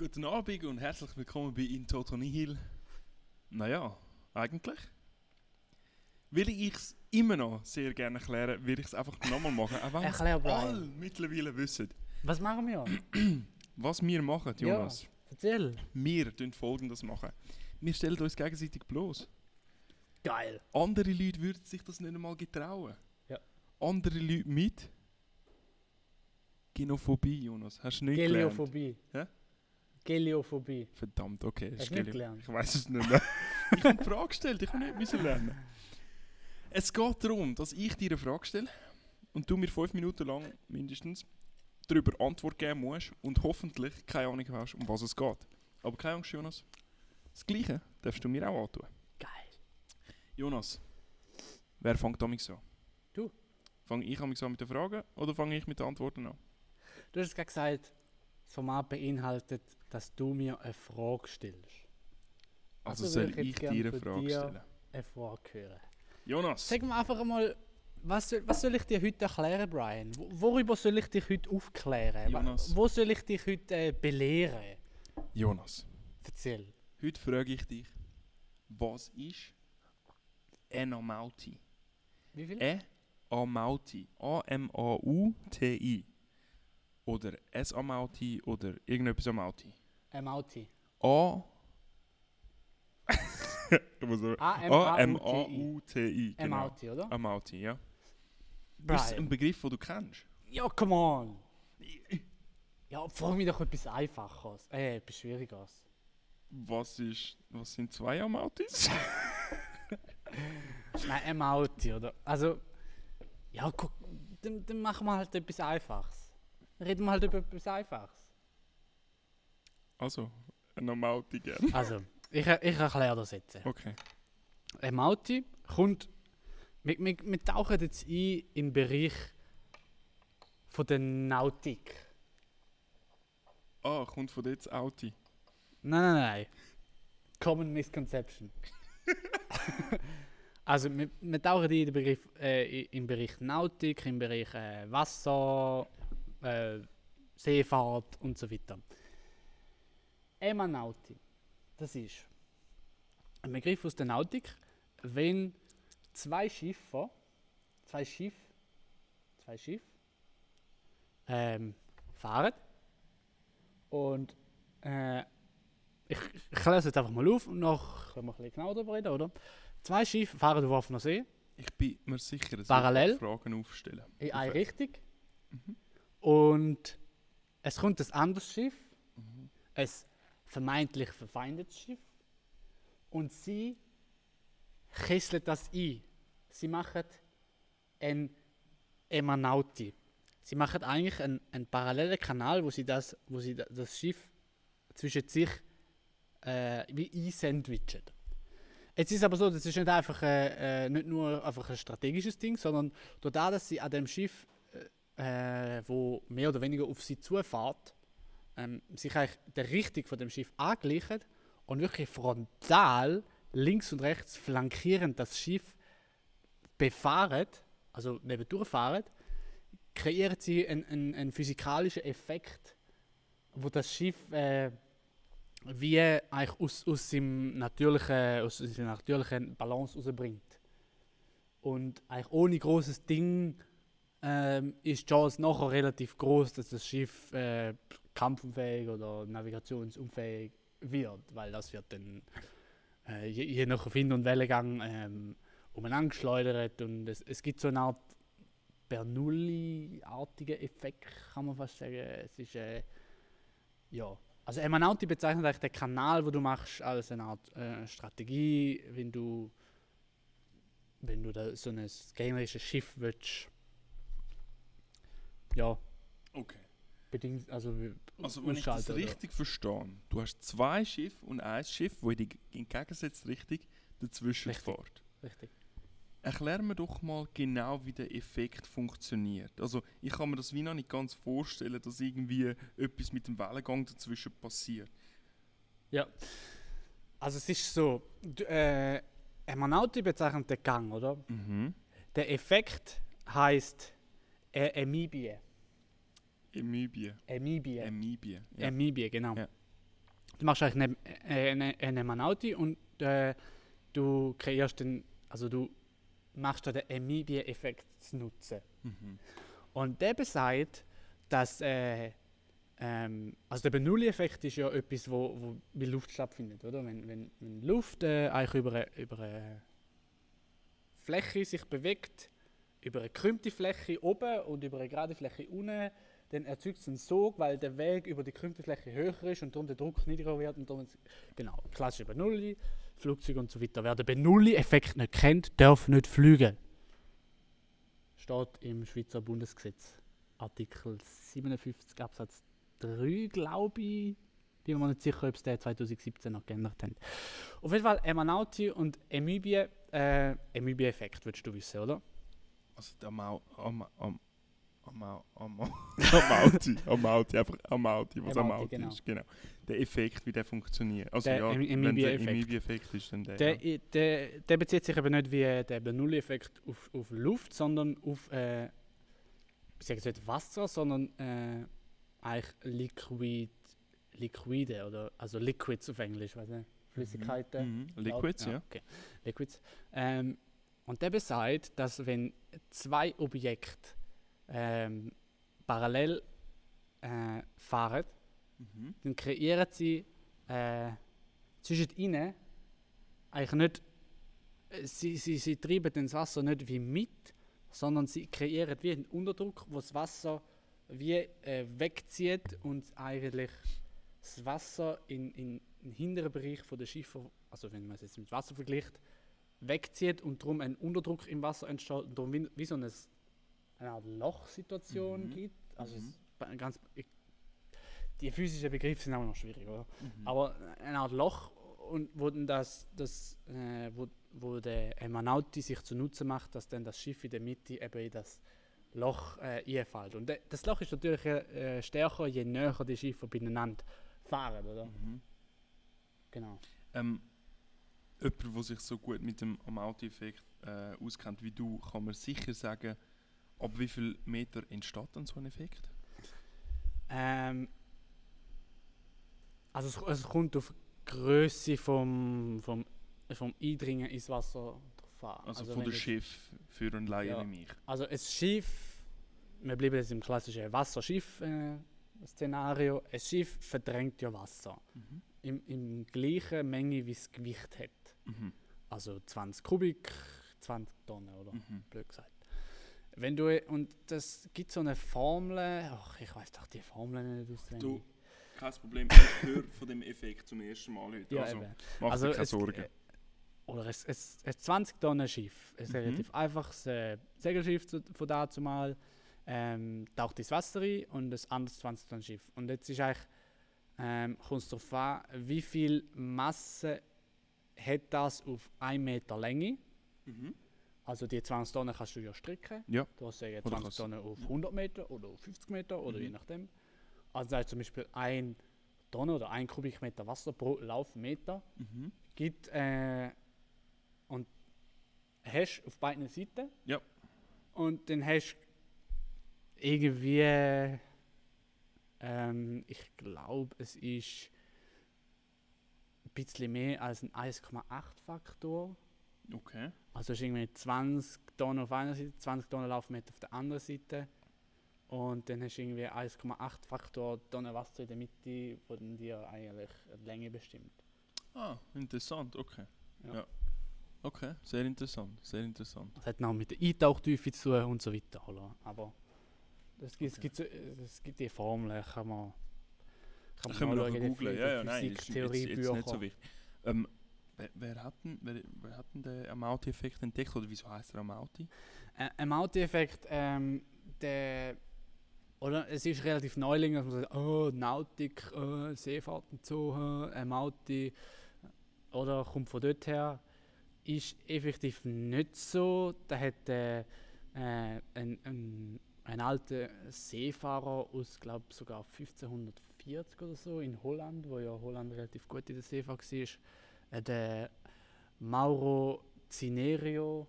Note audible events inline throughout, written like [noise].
Guten Abend und herzlich willkommen bei In Toto Nihil. Naja, eigentlich will ich es immer noch sehr gerne erklären, will ich es einfach nochmal machen. Auch wenn es [laughs] Erklär, alle mittlerweile wissen. Was machen wir? [clears throat] Was wir machen, Jonas. Erzähl. Wir tun folgendes machen. Wir stellen uns gegenseitig bloß. Geil. Andere Leute würden sich das nicht einmal getrauen. Ja. Andere Leute mit Genophobie, Jonas. Hast du nicht gelernt? Geliophobie. Hä? Geliophobie. Verdammt, okay. Hast nicht Geli- gelernt? Ich weiß es nicht mehr. [laughs] ich habe die Frage gestellt, ich habe nicht müssen lernen. Es geht darum, dass ich dir eine Frage stelle und du mir fünf Minuten lang mindestens darüber Antwort geben musst und hoffentlich keine Ahnung hast, um was es geht. Aber keine Angst, Jonas. Das Gleiche darfst du mir auch antun. Geil. Jonas, wer fängt damit an? Du. Fange ich damit an mit den Fragen oder fange ich mit den Antworten an? Du hast gerade gesagt, das Format beinhaltet, dass du mir eine Frage stellst. Also, Also soll ich ich dir eine Frage dir- stellen? Eine Frage hören. Jonas, Sag mir einfach einmal, was soll, was soll ich dir heute erklären, Brian? Wo- Worüber soll ich dich heute aufklären? Jonas. Wo soll ich dich heute äh, belehren? Jonas. Erzähl. Heute frage ich dich, was ist Enamauti? Wie viel? E Amauti. A-M-A-U-T-I. Oder S-Amauti oder irgendetwas Amauti. [laughs] Ein Mauti. A. A-M-A-U-T-I. Genau. Mauti, oder? Amauti, ja. Ist es ein Brian. Begriff, den du kennst? Ja, come on. Ja, frag mich doch etwas Einfaches. Äh, etwas Schwieriges. Was, ist, was sind zwei Amautis? [laughs] Nein, ein Mauti, oder? Also, ja, guck, dann, dann machen wir halt etwas Einfaches. Reden wir halt über etwas Einfaches. Also, ein Amauti, gell? [laughs] Also, ich, ich erkläre das jetzt. Okay. Ein Mauti kommt. Wir, wir, wir tauchen jetzt ein in den Bereich von der Nautik. Ah, kommt von dort das Auti. Nein, nein, nein. Common Misconception. [laughs] also, wir, wir tauchen ein in den Begriff, äh, in- im Bereich Nautik, im Bereich äh, Wasser, äh, Seefahrt und so weiter. Emanauti, das ist ein Begriff aus der Nautik, wenn zwei Schiffe, zwei Schiff, zwei Schiff, ähm, fahren und äh, ich, ich lese jetzt einfach mal auf und noch können wir ein bisschen genauer darüber reden, oder? Zwei Schiffe fahren auf offener See Ich bin mir sicher, dass Parallel? ich Fragen aufstellen. in eine. Richtung und es kommt ein anderes Schiff, Mhm. ein vermeintlich verfeindetes Schiff und sie kesseln das ein. Sie machen ein Emanauti. Sie machen eigentlich einen, einen parallelen Kanal, wo sie das, wo sie da- das Schiff zwischen sich äh, wie einsandwichen. Jetzt ist aber so, das ist nicht einfach äh, äh, nicht nur einfach ein strategisches Ding, sondern dadurch, dass sie an dem Schiff, äh, wo mehr oder weniger auf sie zufährt, ähm, sich eigentlich der Richtung von dem Schiff angleichen und wirklich frontal links und rechts flankierend das Schiff befahren, also neben durchfahren, kreieren sie einen, einen, einen physikalischen Effekt, wo das Schiff äh, wie eigentlich aus, aus, seinem natürlichen, aus seiner natürlichen Balance rausbringt. Und eigentlich ohne großes Ding ähm, ist die Chance nachher relativ groß, dass das Schiff äh, kampfunfähig oder navigationsunfähig wird, weil das wird dann äh, je, je nach Wind- und Wellengang ähm, umeinander geschleudert und es, es gibt so eine Art Bernoulli-artigen Effekt, kann man fast sagen. Es ist äh, ja, also Emanauti bezeichnet eigentlich den Kanal, wo du machst, als eine Art äh, Strategie, wenn du wenn du da so ein gegnerisches Schiff willst. Ja, Okay. bedingt, also Also, wenn ich das richtig verstehe, du hast zwei Schiffe und ein Schiff, wo in die entgegengesetzte Richtung dazwischen Richtig. fährt. Richtig. Erklär mir doch mal genau, wie der Effekt funktioniert. Also, ich kann mir das wie noch nicht ganz vorstellen, dass irgendwie etwas mit dem Wellengang dazwischen passiert. Ja. Also es ist so, äh, Emanauti bezeichnet den Gang, oder? Mhm. Der Effekt heißt äh, Amibie. Amibie. Amibie. Amibie. Ja. Amibie, genau. Ja. du machst eigentlich eine, äh, eine, eine Manauti und äh, du kreierst den, also du machst da den Amibie-Effekt zu nutzen. Mhm. Und der besagt, dass äh, ähm, also der Bernoulli-Effekt ist ja etwas, wo, wo mit Luft stattfindet, oder? Wenn, wenn, wenn Luft äh, eigentlich über eine, über eine Fläche sich bewegt, über eine gekrümmte Fläche oben und über eine gerade Fläche unten, dann erzeugt es einen Sog, weil der Weg über die gekrümmte Fläche höher ist und darum der Druck niedriger wird und darum, genau, klassische Bernoulli, Flugzeuge und so weiter. Wer den Bernoulli-Effekt nicht kennt, darf nicht fliegen. Steht im Schweizer Bundesgesetz. Artikel 57 Absatz 3, glaube ich. Bin mir nicht sicher, ob es der 2017 noch geändert haben. Auf jeden Fall Emanauti und Amibie, äh, Amibie-Effekt, würdest du wissen, oder? Also der Mau... Am... Am... Am... Am... Amauti. Amauti. Einfach Amauti. Was Amauti, Amauti genau. ist. Genau. Der Effekt, wie der funktioniert. Also Der ja, Em- wenn der. Amibie-Effekt ist, dann der. Der, ja. der, der bezieht sich eben nicht wie der Bernoulli-Effekt auf, auf Luft, sondern auf, äh, ich sage jetzt nicht Wasser, sondern äh, eigentlich Liquid, Liquide oder also Liquids auf Englisch, weiß nicht, Flüssigkeiten. Mhm. Liquids, ja. Okay. Liquids. Ähm, und der besagt, dass wenn zwei Objekte ähm, parallel äh, fahren, Mhm. dann kreieren sie äh, zwischen ihnen eigentlich nicht, äh, sie, sie, sie treiben das Wasser nicht wie mit, sondern sie kreieren wie einen Unterdruck, wo das Wasser wie äh, wegzieht und eigentlich das Wasser in, in den hinteren Bereich von der Schiffe, also wenn man es jetzt mit Wasser vergleicht, wegzieht und darum ein Unterdruck im Wasser entsteht und darum wie, wie so eine, eine Art Lochsituation Mhm. gibt. Also Mhm. ganz, die physischen Begriffe sind auch noch schwierig, oder? Mhm. Aber eine Art Loch und wo das, das äh, wo, wo der Emanauti sich zunutze macht, dass dann das Schiff in der Mitte eben in das Loch äh, einfällt. Und de, das Loch ist natürlich äh, stärker, je näher die Schiffe beieinander fahren, oder? Mhm. Genau. Ähm, jemand, der sich so gut mit dem Amauti-Effekt äh, auskennt wie du, kann mir sicher sagen, ab wie viel Meter entsteht dann so ein Effekt? Ähm, also es, es kommt auf die Größe vom, vom, vom Eindringen ins Wasser drauf an. Also, wenn von der jetzt- Schiff für einen Laien Ja. wie mich. Also ein Schiff, wir bleiben jetzt im klassischen Wasserschiff-Szenario, ein Schiff verdrängt ja Wasser Mhm. im, im gleichen Menge, wie es Gewicht hat. Mhm. Also 20 Kubik, 20 Tonnen, oder? Mhm. Blöd gesagt. Wenn du, und das gibt so eine Formel, ach, ich weiß doch die Formel nicht auswendig. Du, kein Problem, ich höre von dem Effekt zum ersten Mal heute. ja, also, eben. mach also dir keine es, Sorgen. Oder ein, ein, ein 20 Tonnen Schiff, ein Mhm. relativ einfaches äh, Segelschiff zu, von dazu mal, ähm, taucht ins Wasser rein und ein anderes 20 Tonnen Schiff. Und jetzt ist eigentlich, ähm, kommt es darauf an, wie viel Masse hat das auf 1 Meter Länge. Mhm. Also die 20 Tonnen kannst du ja stricken. Ja. Du hast Oder 20 kannst- Tonnen auf 100 Meter oder auf 50 Meter oder Mhm. je nachdem. Also das heißt zum Beispiel 1 Tonne oder 1 Kubikmeter Wasser pro Laufmeter Mhm. gibt äh, und hast auf beiden Seiten. Ja. Und dann hast irgendwie, ähm, ich glaube, es ist ein bisschen mehr als ein 1,8-Faktor. Okay. Also es ist irgendwie 20 Tonnen auf einer Seite, 20 Tonnen Laufmeter auf der anderen Seite. Und dann hast du irgendwie 1,8 Faktor Tonnen Wasser in der Mitte, wo dann dir eigentlich die Länge bestimmt. Ah, interessant, okay. Ja. Ja. Okay, sehr interessant, sehr interessant. Das hat noch mit der Eintauchtiefe zu tun und so weiter. Oder? Aber es gibt, es, Okay. gibt, so- es gibt die Formeln, kann man, kann in den googlen. Phy- Ja, ja, nein, ist jetzt, jetzt nicht so wichtig. Ähm, wer, wer, hat denn, wer, wer hat denn den Amauti-Effekt entdeckt oder wieso heißt er Amauti? Äh, Ein Mauti-Effekt, ähm, der. Oder es ist relativ neuling, dass man sagt, oh, Nautik, oh, Seefahrt und so, äh, ein Mauti. Oder kommt von dort her. Ist effektiv nicht so. Da hat äh, äh, ein, ein, ein alter Seefahrer aus, glaube sogar 1540 oder so in Holland, wo ja Holland relativ gut in der Seefahrt war, äh, der Mauro Cinerio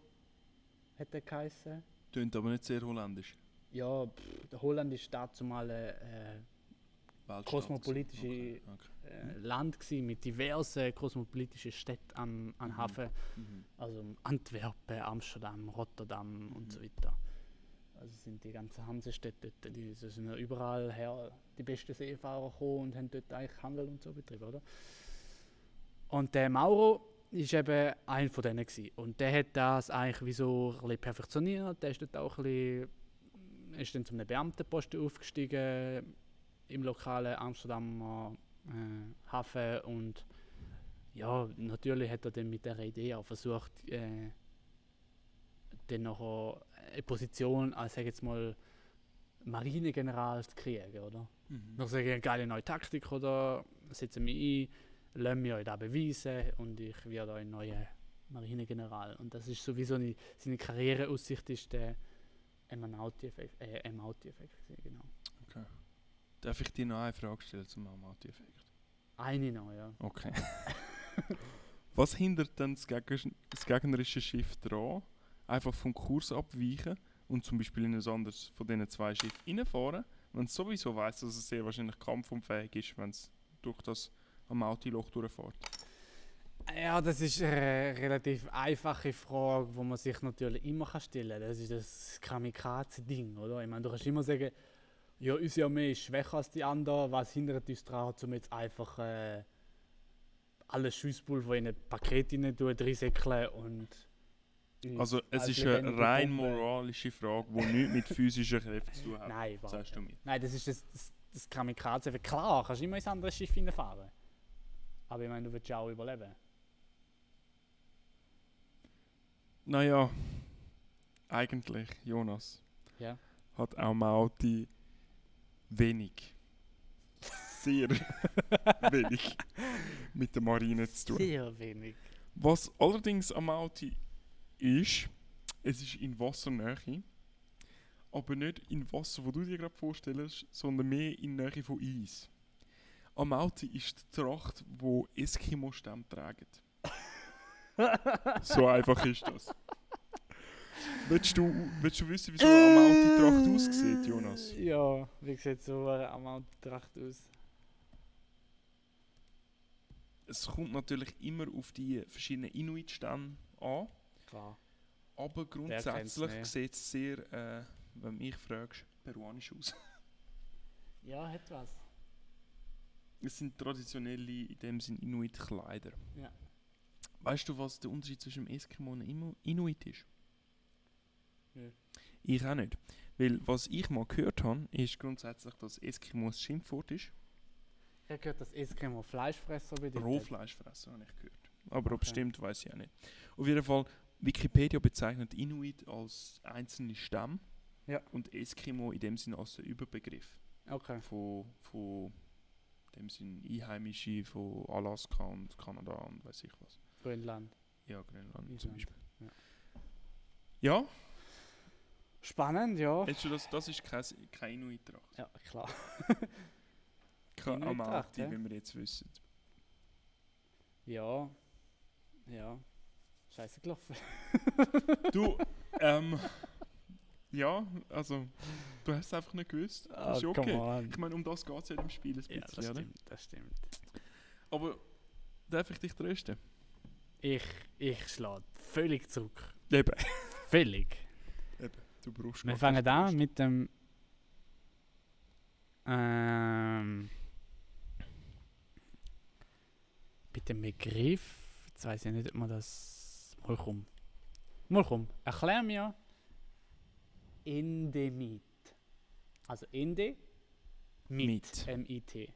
hat er geheißen. Tönt aber nicht sehr holländisch. Ja, pff, der Holland ist dazu mal äh, Weltstadt. kosmopolitische Okay, okay. äh, Land gewesen, mit diversen kosmopolitischen Städten am, am Mhm. Hafen. Mhm. Also Antwerpen, Amsterdam, Rotterdam Mhm. und so weiter. Also sind die ganzen Hansestädte dort, die sind ja überall her die besten Seefahrer gekommen und haben dort eigentlich Handel und so betrieben, oder? Und der Mauro ist eben einer von denen gewesen. Und der hat das eigentlich wie so ein bisschen perfektioniert. Der ist dort auch ein bisschen, ist dann zu einem Beamtenposten aufgestiegen im lokalen Amsterdamer äh, Hafen und ja, natürlich hat er dann mit der Idee auch versucht, äh, dann nachher eine Position als, sag jetzt mal, Marinegeneral zu kriegen, oder? Mhm. Noch sage ich eine geile neue Taktik, oder? Setze mich ein, lasse mich euch da beweisen und ich werde ein neuer Marinegeneral. Und das ist sowieso eine, seine Karriereaussicht ist der Emanauti-Effekt, äh, Emauti-Effekt, gewesen, genau. Darf ich dir noch eine Frage stellen zum Amati-Effekt? Eine noch, ja. Okay. [laughs] Was hindert denn das, Gegner das gegnerische Schiff daran, einfach vom Kurs abweichen und zum Beispiel in ein anderes von diesen zwei Schiffen reinfahren, wenn es sowieso weiß, dass es sehr wahrscheinlich kampfunfähig ist, wenn es durch das Amauti-Loch durchfährt? Ja, das ist eine relativ einfache Frage, die man sich natürlich immer kann stellen kann. Das ist das Kamikaze-Ding, oder? Ich meine, du kannst immer sagen, ja, unsere Armee ist schwächer als die anderen, was hindert uns daran, um jetzt einfach äh, alle Schusspulver in ein Paket rein reinsäckeln und... Also es als ist eine rein moralische Frage, die nichts mit physischen Kräften zu tun hat, [laughs] Nein, sagst du mir. Nein, das ist das, das, das Kamikaze. Klar, kannst du immer ins andere Schiff reinfahren. Aber ich meine, du ja auch überleben. Naja, eigentlich, Jonas, Ja. hat Amauti wenig, sehr [laughs] wenig mit der Marine zu tun. Sehr wenig. Was allerdings am Auti ist, es ist in Wassernähe, aber nicht in Wasser, wo du dir gerade vorstellst, sondern mehr in Nähe von Eis. Am Auti ist die Tracht, wo Eskimo-Stämme tragen. [laughs] so einfach ist das. Willst du, willst du wissen, wie so eine Amauti-Tracht aussieht, Jonas? Ja, wie sieht so eine Amount-Tracht aus? Es kommt natürlich immer auf die verschiedenen Inuit-Stämme an. Klar. Aber grundsätzlich sieht es sehr, äh, wenn du mich fragst, peruanisch aus. Ja, hat was. Es sind traditionelle, in dem Sinn Inuit-Kleider. Ja. Weißt du, was der Unterschied zwischen Eskimo und einem Inuit ist? Nö. Ich auch nicht. Weil was ich mal gehört habe, ist grundsätzlich, dass Eskimo ein Schimpfwort ist. Ich habe gehört, dass Eskimo Fleischfresser bedeutet. Rohfleischfresser habe ich gehört. Aber ob es Okay. stimmt, weiß ich auch nicht. Auf jeden Fall, Wikipedia bezeichnet Inuit als einzelne Stamm Ja. und Eskimo in dem Sinn als ein Überbegriff. Okay. von, von dem sind Einheimische von Alaska und Kanada und weiß ich was. Grönland. Ja, Grönland zum Island, Beispiel. ja. Ja, Spannend, ja. hast du das, das ist kein, kein Inuit-Tracht. Ja, klar. [laughs] Kein Inuit-Tracht, Amauti, ja. wie wir jetzt wissen. Ja. Ja. Scheiße gelaufen. Du, ähm, ja, also, du hast es einfach nicht gewusst. Das ist okay. Ah. Ich meine, um das geht es ja dem Spiel ein bisschen, Ja, das oder? stimmt, das stimmt. Aber darf ich dich trösten? Ich, ich schlage völlig zurück. Eben. Völlig. Eben, du brauchst Wir fangen an mit dem. Ähm, mit dem Begriff. Jetzt weiß ich nicht, ob man das. Mal komm. Mal komm. Erklär mir. Endemit. Also Ende. Mit. Mit. M-I-T.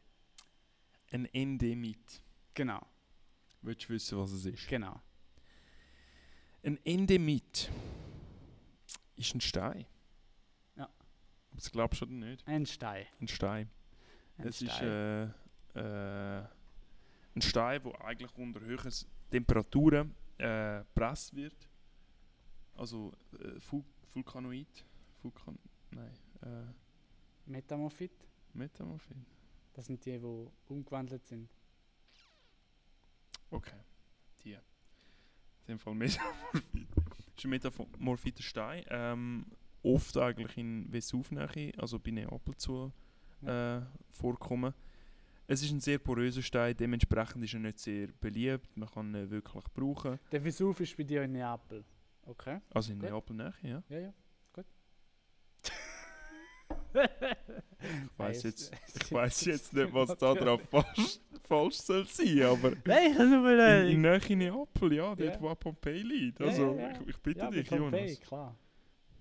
Ein Endemit. Genau, Willst du wissen, was es ist? genau. Ein Endemit ist ein Stein. Ja. Das glaubst du oder nicht? Ein Stein. Ein Stein. Ein es ist Stein. äh, äh, ein Stein, der eigentlich unter höheren Temperaturen äh, gepresst wird. Also äh, Vul Vulkanoid. Vulkan nein, äh, Metamorphit. Metamorphin. Das sind die, die umgewandelt sind. Okay, die. In dem Fall Metamorphit. Das ist ein metamorphiter Stein. Ähm, oft eigentlich in Vesuvnähe, also bei Neapel zu äh, vorkommen. Es ist ein sehr poröser Stein, dementsprechend ist er nicht sehr beliebt. Man kann ihn wirklich brauchen. Der Vesuv ist bei dir in Neapel. Okay. Also in. Neapel näher, ja. Ja, ja. Ich weiß jetzt, ich weiß jetzt nicht, was da drauf falsch, falsch soll sein, aber Nein, mal. in, in Nähe Neapel, ja, dort Ja. wo Pompeii liegt. Also, ja, ja. Ich, ich bitte ja, dich, Pompeii, Jonas. klar.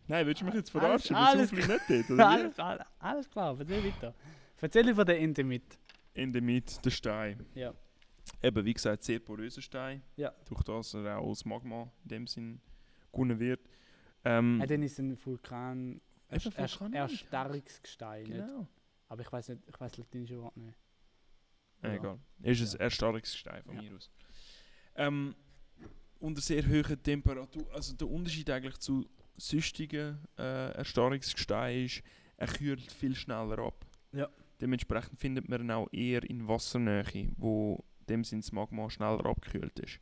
Nein, willst du mich jetzt verarschen? alles Alles, nicht dort, [laughs] alles, alles, alles klar, erzähl weiter. Erzähl von der Endemit. Mitte der Stein. Ja. Eben, wie gesagt, sehr poröser Stein. Ja. Durch das er auch als Magma in dem Sinn gewonnen wird. Ähm, Ja, dann ist ein Vulkan. Eben erst, Vulkan, Erstarrungsgestein. Nicht? genau. Aber ich weiß nicht, ich weiß latinische Wort nicht. Ja. Egal. Ist ein Ja. Erstarrungsgestein von Ja. mir aus. Ähm, unter sehr hohen Temperatur, also der Unterschied eigentlich zu süchtigen äh, Erstarrungsgestein ist, er kühlt viel schneller ab. Ja. Dementsprechend findet man ihn auch eher in Wassernähe, wo dem Sinn das Magma schneller abgekühlt ist.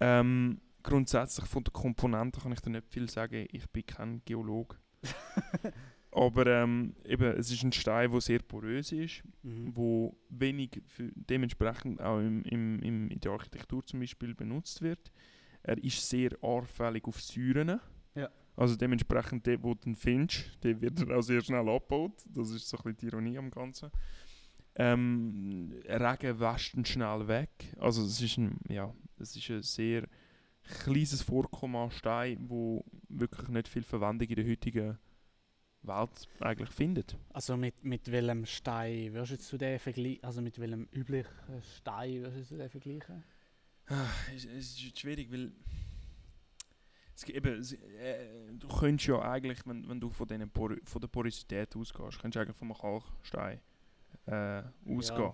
Ähm, grundsätzlich von den Komponenten kann ich da nicht viel sagen. Ich bin kein Geologe. [laughs] Aber ähm, eben, es ist ein Stein, der sehr porös ist Mhm. wo wenig für, dementsprechend auch im, im, im, in der Architektur zum Beispiel benutzt wird. Er ist sehr anfällig auf Säuren. Ja. Also dementsprechend, der, wo ihn findest, der wird er auch sehr schnell abgebaut. Das ist so ein bisschen die Ironie am Ganzen. Ähm, Regen wäscht ihn schnell weg. Also es ist ein, ja, es ist ein sehr kleines Vorkommen an Stein, wo wirklich nicht viel Verwendung in der heutigen Welt eigentlich findet. Also mit, mit welchem Stein würdest du den vergleichen? Also mit welchem üblichen Stein würdest du den vergleichen? Ah, Es, ist jetzt schwierig, weil es, eben, es, äh, du könntest ja eigentlich, wenn, wenn du von, Por von der Porosität ausgehst, könntest du eigentlich vom Kalkstein äh, ausgehen.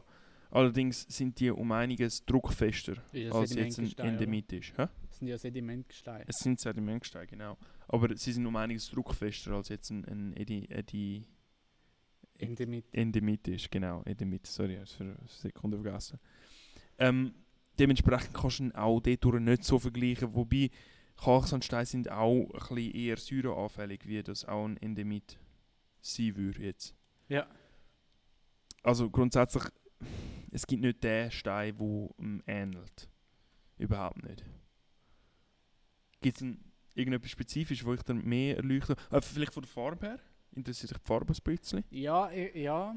Allerdings sind die um einiges druckfester als jetzt ein Sedimentgestein, oder? Ist. Hä? Das sind ja Sedimentgesteine. Es sind Sedimentgesteine, genau. Aber sie sind um einiges druckfester als jetzt ein, ein Edi, Edi, Endemit. Endemit ist, genau. Endemit, sorry, ich für eine Sekunde vergessen. Ähm, dementsprechend kannst du ihn auch dort nicht so vergleichen, wobei Kalksandsteine sind auch ein bisschen eher säureanfällig, wie das auch ein Endemit sein würde jetzt. Ja. Also grundsätzlich, es gibt nicht den Stein, der ihm ähnelt. Überhaupt nicht. Gibt es irgendetwas Spezifisch, wo ich dann mehr erleuchte? Äh, vielleicht von der Farbe her? Interessiert dich die Farbe ein bisschen? Ja, ja.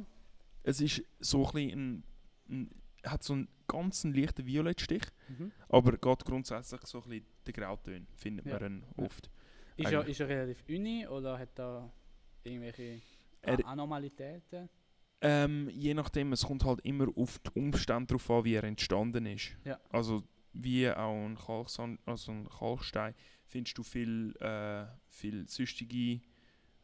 Es ist so ein bisschen ein, ein hat so einen ganz leichten Violettstich, Mhm. aber geht grundsätzlich so ein bisschen den Grauton, findet Ja. man oft. Ist er, ist er relativ uni oder hat er irgendwelche Er- Anormalitäten? Ähm, je nachdem, es kommt halt immer auf die Umstände drauf an, wie er entstanden ist. Ja. Also wie auch ein, Kalksand, also ein Kalkstein findest du viel, äh, viel süchtige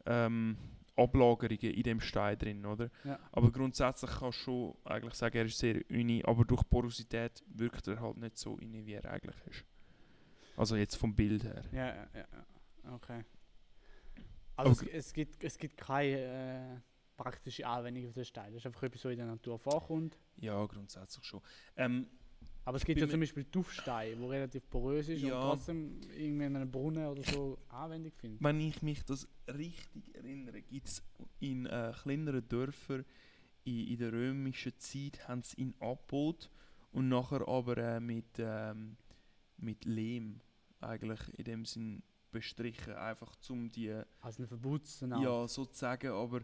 ähm, Ablagerungen in dem Stein drin, oder? Ja. Aber grundsätzlich kannst du schon eigentlich sagen, er ist sehr uni, aber durch Porosität wirkt er halt nicht so uni, wie er eigentlich ist. Also jetzt vom Bild her. Ja, ja, ja. Okay. Also Okay. es, es, gibt, es gibt keine äh, praktische Anwendung für den Stein. Das ist einfach etwas, was in der Natur vorkommt. Ja, grundsätzlich schon. Ähm, Aber es gibt ja zum Beispiel Tuffstein, der relativ porös ist Ja. und trotzdem irgendwie in einem Brunnen oder so Anwendung findet. Wenn ich mich das richtig erinnere, gibt es in äh, kleineren Dörfern in, in der römischen Zeit haben sie ihn abgebaut und nachher aber äh, mit, ähm, mit Lehm eigentlich in dem Sinn bestrichen, einfach zum die Also ein Verbots ja sozusagen, aber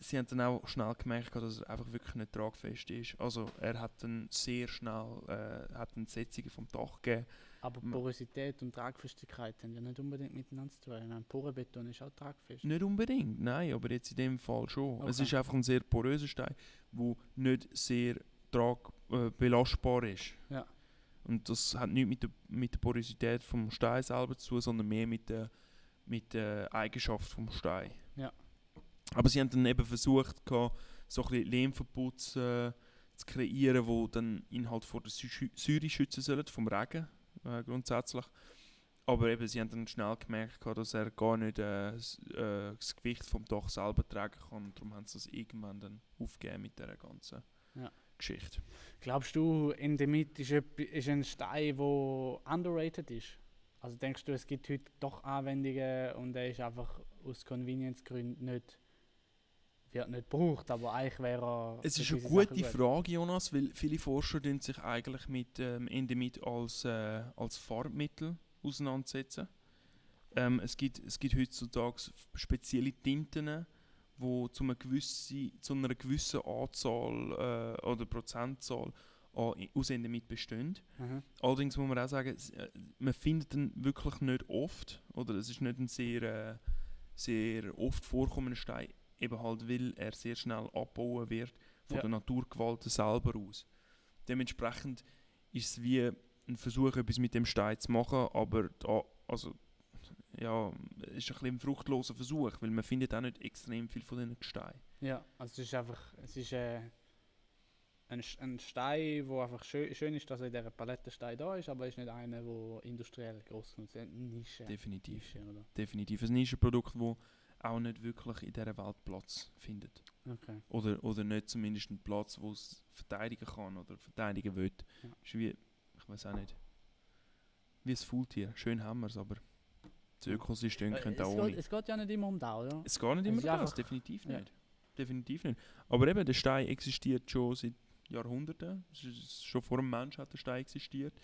sie haben dann auch schnell gemerkt, dass er einfach wirklich nicht tragfest ist. Also er hat dann sehr schnell äh, hat dann Setzungen vom Dach gegeben. Aber Porosität und Tragfestigkeit haben ja nicht unbedingt miteinander zu tun. Meine, Porenbeton ist auch tragfest. Nicht unbedingt, nein, aber jetzt in dem Fall schon. Es Okay. ist einfach ein sehr poröser Stein, der nicht sehr trag, äh, belastbar ist. Ja. Und das hat nichts mit der, mit der Porosität vom Stein selber zu tun, sondern mehr mit der, mit der Eigenschaft vom Stein. Aber sie haben dann eben versucht, gehabt, so ein bisschen Lehmverputz äh, zu kreieren, wo dann ihn halt vor der Sü- Säure schützen sollen, vom Regen äh, grundsätzlich. Aber eben, sie haben dann schnell gemerkt, gehabt, dass er gar nicht äh, äh, das Gewicht vom Dach selber tragen kann. Darum haben sie das irgendwann dann aufgegeben mit dieser ganzen Ja. Geschichte. Glaubst du, Endemit ist, ist ein Stein, der underrated ist? Also denkst du, es gibt heute doch Anwendungen und er ist einfach aus Convenience-Gründen nicht wird nicht gebraucht, aber eigentlich wäre er. Es ist eine gute Sachen gut. Frage, Jonas, weil viele Forscher sich eigentlich mit ähm, Endemit als, äh, als Farbmittel auseinandersetzen. Ähm, es, gibt, es gibt heutzutage spezielle Tinten, die zu einer gewissen, zu einer gewissen Anzahl äh, oder Prozentzahl an, aus Endemit bestehen. Mhm. Allerdings muss man auch sagen, äh, man findet ihn wirklich nicht oft. Oder es ist nicht ein sehr, äh, sehr oft vorkommender Stein, eben halt, weil er sehr schnell abgebaut wird von Ja. der Naturgewalten selber aus. Dementsprechend ist es wie ein Versuch, etwas mit dem Stein zu machen, aber da, also, ja, es ist ein ein fruchtloser Versuch, weil man findet auch nicht extrem viel von diesen Gesteinen. Ja, also es ist einfach, es ist äh, ein, ein Stein, wo einfach schön, schön ist, dass er in dieser Palette Stein da ist, aber es ist nicht einer, der industriell groß ist. Eine Nische. Definitiv. Nische, oder? Definitiv. Ein Nischenprodukt, das auch nicht wirklich in dieser Welt Platz findet. Okay. Oder, oder nicht zumindest einen Platz, wo es verteidigen kann oder verteidigen will. Ja. Ist wie, ich weiß auch nicht, wie ein Faultier. Schön haben wir es, aber das Ökosystem Äh, könnte auch ohne. es geht ja nicht immer um da, oder? Es geht nicht immer ist das, definitiv ja. nicht. Definitiv nicht. Aber eben, der Stein existiert schon seit Jahrhunderten. Es ist, schon vor dem Mensch hat der Stein existiert.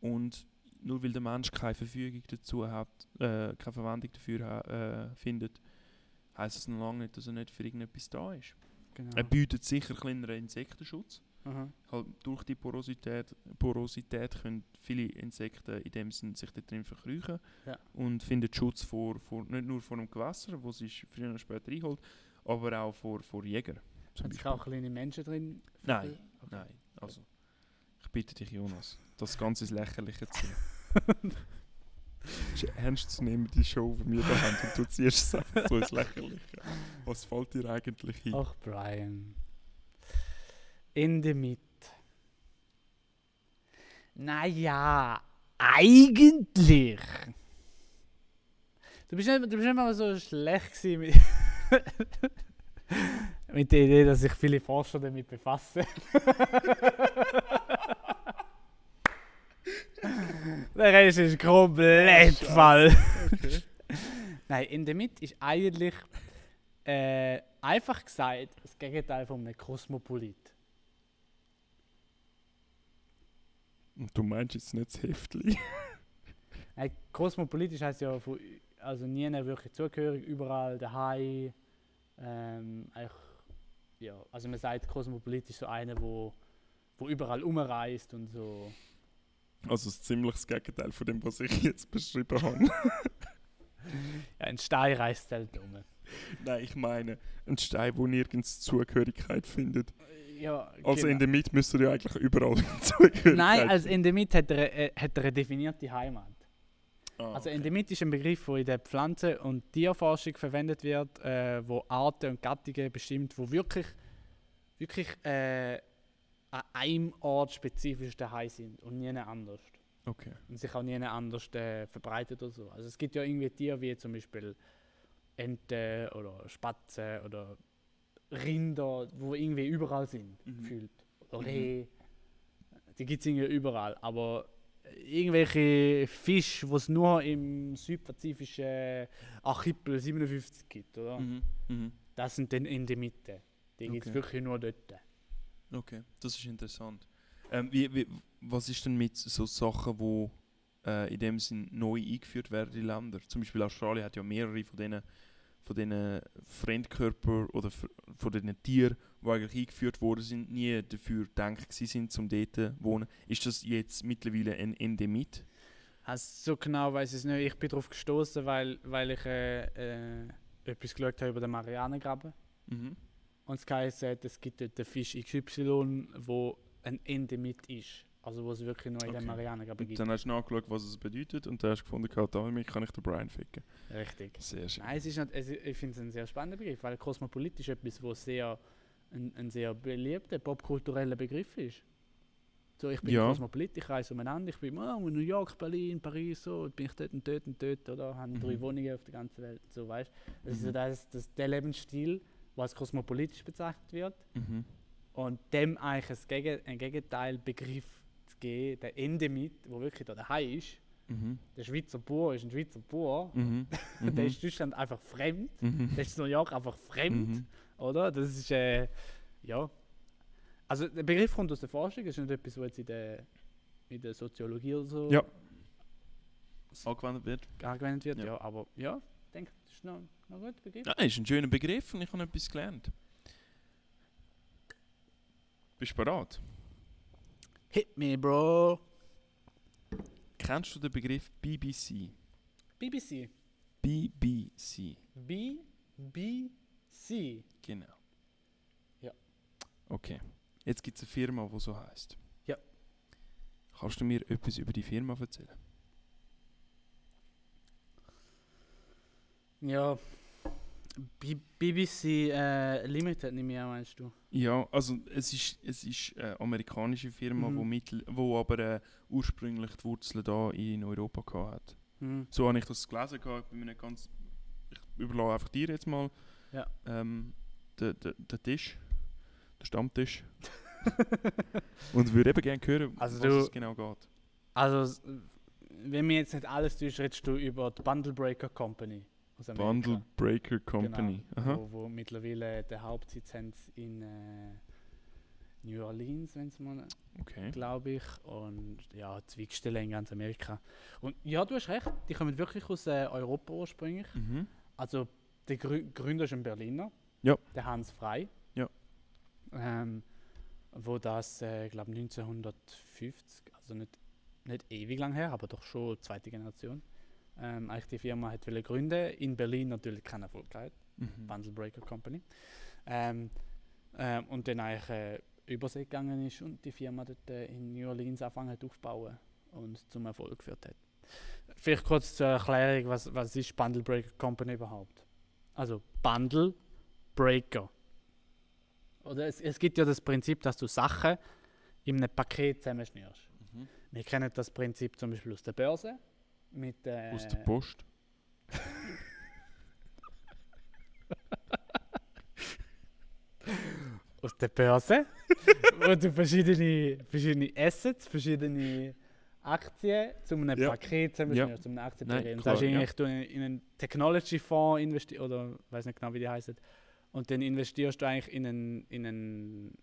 Und nur weil der Mensch keine Verfügung dazu hat, äh, keine Verwendung dafür äh, findet, heisst es noch lange nicht, dass er nicht für irgendetwas da ist. Genau. Er bietet sicher kleineren Insektenschutz. Halt durch die Porosität, Porosität können viele Insekten in dem Sinn sich da drin verkrüchen Ja. und finden Schutz vor, vor, nicht nur vor dem Gewässer, wo sich früher oder später einholt, aber auch vor, vor Jägern. Hat sich auch kleine Menschen drin? Nein, Okay. nein. Also, ich bitte dich, Jonas, das Ganze ins Lächerliche zu ziehen. Ist [laughs] eine ernstzunehmende Show, die wir da haben und du ziehst es einfach so ins Lächerliche. Was fällt dir eigentlich ein? Ach, Brian. In der Mitte. Naja, eigentlich. Du bist nicht, du bist nicht mal so schlecht mit, [laughs] mit der Idee, dass sich viele Forscher damit befassen. [laughs] Der Rest ist komplett Scheiße. falsch. Okay. [laughs] Nein, in der Mitte ist eigentlich äh, einfach gesagt das Gegenteil von einem Kosmopolit. Du meinst jetzt nicht das Heftli? [laughs] Nein, kosmopolitisch heißt ja von, also nie wirklich zugehörig, überall daheim. Ähm, eigentlich, ja, also man sagt, Kosmopolit ist so einer, wo, wo überall umreist und so. Also das ziemlich das Gegenteil von dem, was ich jetzt beschrieben habe. [laughs] Ja, ein Stein reist selten um. Nein, ich meine, ein Stein, der nirgends Zugehörigkeit findet. Ja, Also genau. in der Mitte müsste er ja eigentlich überall [laughs] Zugehörigkeit Nein, also in der Mitte hat er, äh, hat er eine definierte Heimat. Ah, Also okay. Endemit ist ein Begriff, der in der Pflanzen- und Tierforschung verwendet wird, äh, wo Arten und Gattungen bestimmt, wo wirklich, wirklich äh, an einem Ort spezifisch daheim sind und nie anders. Okay. Und sich auch nie anders äh, verbreitet oder so. Also es gibt ja irgendwie Tiere wie zum Beispiel Enten oder Spatzen oder Rinder, wo irgendwie überall sind, Mhm. gefühlt. Oder Mhm. Rehe. Die gibt es irgendwie überall. Aber irgendwelche Fische, die es nur im südpazifischen Archipel 57 gibt, oder? Mhm. Mhm. Das sind dann in der Mitte. Die gibt es Okay. wirklich nur dort. Okay, das ist interessant. Ähm, wie, wie, was ist denn mit so Sachen, die äh, in dem Sinn neu eingeführt werden in Länder? Zum Beispiel Australien hat ja mehrere von diesen von diesen Fremdkörper oder von diesen Tieren, die eigentlich eingeführt worden sind, nie dafür gedacht sind, um dort zu wohnen. Ist das jetzt mittlerweile ein Endemit? Also so genau weiß ich es nicht. Ich bin darauf gestoßen, weil, weil ich äh, äh, etwas geschaut habe über den Marianengraben. Mhm. Und es heisst, äh, es gibt dort den Fisch XY, wo ein Endemit ist. Also wo es wirklich nur in Okay. den Marianengraben Und gibt. dann hast du nachgeschaut, was es bedeutet und dann hast du gefunden, damit kann ich den Brian ficken. Richtig. Sehr schön. Nein, es ist nicht, es, ich finde es ein sehr spannender Begriff, weil Kosmopolit ist etwas, wo sehr ein, ein sehr beliebter popkultureller Begriff ist. So, ich bin Ja. Kosmopolit, ich reise umeinander, ich bin oh, in New York, Berlin, Paris, so, bin ich dort und dort und dort, oder? Habe drei Mhm. Wohnungen auf der ganzen Welt, so, weißt Das ist Mhm. so das, das, der Lebensstil, was kosmopolitisch bezeichnet wird. Mhm. Und dem eigentlich ein, Gegen, ein Gegenteilbegriff zu geben, der Endemit, wo wirklich da daheim ist, Mhm. Der Schweizer Bauer ist ein Schweizer Bauer. Mhm. [laughs] Der Mhm. ist Deutschland einfach fremd. Mhm. Der ist New York einfach fremd. Mhm. Oder? Das ist, äh, ja. Also der Begriff kommt aus der Forschung, ist nicht etwas, was jetzt in der, in der Soziologie oder so Ja. Angewendet wird. angewendet wird. Ja. Ja. aber ja, denke, das ist noch, noch ein guter Begriff. Ja, ist ein schöner Begriff und ich habe etwas gelernt. Bist du bereit? Hit me, bro. Kennst du den Begriff BBC? BBC. BBC. B, B, C. Genau. Ja. Okay. Jetzt gibt es eine Firma, die so heißt. Ja. Kannst du mir etwas über die Firma erzählen? Ja. B BBC äh, Limited, nehme ich an, meinst du? Ja, also es ist, es ist eine amerikanische Firma, Mhm. wo, mittel, wo aber äh, ursprünglich die Wurzeln da in Europa gehabt hat. Hm. So habe ich das gelesen. gehabt, Ich bin ganz. Ich überlasse einfach dir jetzt mal Ja. ähm, den, den, den Tisch, den Stammtisch. [laughs] Und würde eben gerne hören, Also was du- es genau geht. Also, wenn mir jetzt nicht alles täuscht, redest du über die Bundle Breaker Company aus Amerika. Bundle Breaker Company. Genau, wo, wo mittlerweile den Hauptsitz haben in äh, New Orleans, wenn es mal, Okay. glaube ich. Und ja, Zweigstellen in ganz Amerika. Und ja, du hast recht, die kommen wirklich aus äh, Europa ursprünglich. Mhm. Also der Grü Gründer ist ein Berliner. Ja. Der Hans Frei. Ja. Ähm, wo das, äh, glaube 1950, also nicht, nicht ewig lang her, aber doch schon zweite Generation, ähm, eigentlich die Firma hat wollen gründen. In Berlin natürlich kein Erfolg gehabt. Mhm. Bundle Breaker Company. Ähm, ähm, und dann eigentlich äh, übersee gegangen ist und die Firma dort äh, in New Orleans angefangen hat aufzubauen und zum Erfolg geführt hat. Vielleicht kurz zur Erklärung, was, was ist Bundle Breaker Company überhaupt? Also Bundle Breaker. Oder es, es gibt ja das Prinzip, dass du Sachen in einem Paket zusammenschnürst. Mhm. Wir kennen das Prinzip zum Beispiel aus der Börse. Mit, äh, Aus der Post. [laughs] aus der Börse, wo du verschiedene, verschiedene Assets, verschiedene Aktien zu einem Ja. Paket Ja. zusammenschnürst, zu einem Aktienpaket. Nein, klar, sagst ja. eigentlich, du in in einen Technology-Fonds investierst, oder ich weiß nicht genau, wie die heißen, und dann investierst du eigentlich in einen, in einen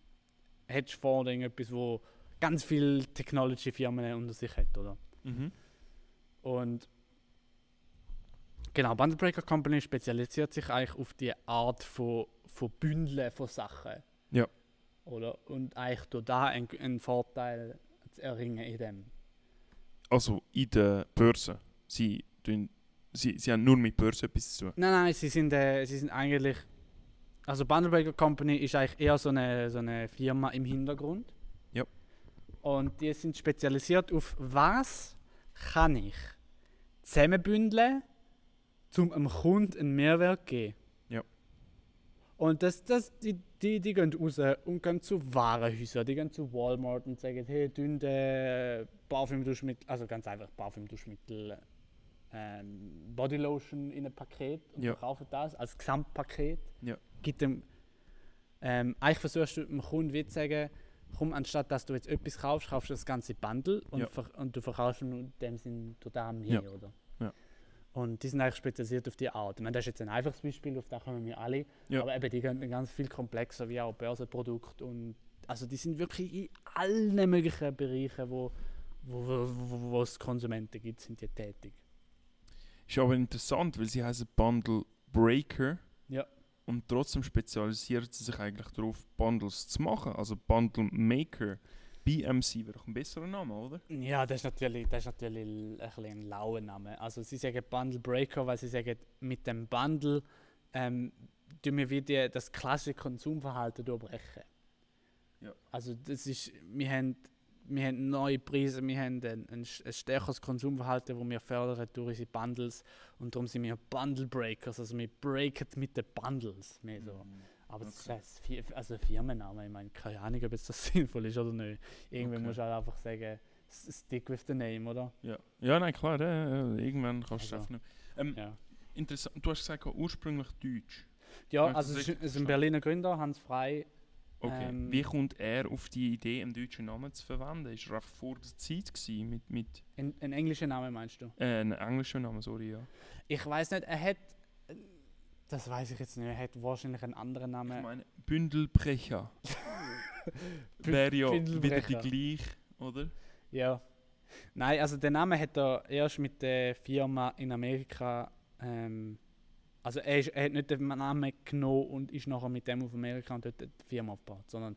Hedgefonds oder irgendetwas, wo ganz viele Technology-Firmen unter sich hat, oder? Mhm. Und genau, Bundle Breaker Company spezialisiert sich eigentlich auf die Art von, von Bündeln von Sachen. Ja. Oder? Und eigentlich durch da einen, einen Vorteil zu erringen in dem. Also in der Börse. Sie, tun, sie, sie haben nur mit Börse etwas zu tun. Nein, nein, sie sind, äh, sie sind eigentlich. Also Bundle Breaker Company ist eigentlich eher so eine, so eine Firma im Hintergrund. Ja. Und die sind spezialisiert auf was kann ich zusammenbündeln, um einem Kunden einen Mehrwert zu geben. Ja. Und das, das, die, die, die gehen raus und gehen zu Warenhäusern, die gehen zu Walmart und sagen, hey, dünn äh, Parfümduschmittel, also ganz einfach Parfümduschmittel, ähm, Bodylotion in ein Paket und Ja. verkaufen das als Gesamtpaket. Ja. Gibt dem, ähm, eigentlich versuchst du dem Kunden wie zu sagen, komm, anstatt dass du jetzt etwas kaufst, kaufst du das ganze Bundle und, Ja. und du verkaufst in dem Sinn total mehr, Ja. oder? Ja. Und die sind eigentlich spezialisiert auf die Art. Ich meine, das ist jetzt ein einfaches Beispiel, auf das kommen wir alle. Ja. Aber eben, die gehen ganz viel komplexer, wie auch Börsenprodukte. Und also die sind wirklich in allen möglichen Bereichen, wo, wo, wo, wo, wo es Konsumenten gibt, sind die tätig. Ist aber interessant, weil sie heißen Bundle Breaker. Ja. Und trotzdem spezialisiert sie sich eigentlich darauf, Bundles zu machen. Also Bundle Maker. BMC wäre doch ein besserer Name, oder? Ja, das ist natürlich, das ist natürlich ein, ein lauer Name. Also sie sagen Bundle Breaker, weil sie sagen, mit dem Bundle ähm, tun wir wieder das klassische Konsumverhalten durchbrechen. Ja. Also das ist, wir haben, wir haben neue Preise, wir haben ein, ein, ein stärkeres Konsumverhalten, das wir fördern durch unsere Bundles und darum sind wir Bundle Breakers, also wir breaken mit den Bundles. Mehr so. Aber das ist Okay. ein Fi- also Firmenname, ich meine, keine Ahnung, ob jetzt das [laughs] sinnvoll ist oder nicht. Irgendwie Okay. musst du halt einfach sagen, stick with the name, oder? Ja, ja nein, klar. Ja, irgendwann kannst du es Also, nicht. Ähm, Ja. interessant, du hast gesagt, ursprünglich Deutsch. Ja, also das es ist, es ist ein Berliner Gründer, Hans Frei, Okay. Ähm, Wie kommt er auf die Idee, einen deutschen Namen zu verwenden? Ist er einfach vor der Zeit gewesen mit, mit Ein, ein englischer Name meinst du? äh, einem englischen Namen, sorry, ja. Ich weiß nicht, er hat. Das weiß ich jetzt nicht. Er hat wahrscheinlich einen anderen Ich Namen. meine, Bündelbrecher. [laughs] Wäre ja wieder die Bündelbrecher. gleich, oder? Ja. Nein, also den Namen hat er erst mit der Firma in Amerika. Ähm, also er, ist, er hat nicht den Namen genommen und ist nachher mit dem auf Amerika und dort die Firma aufgebaut, sondern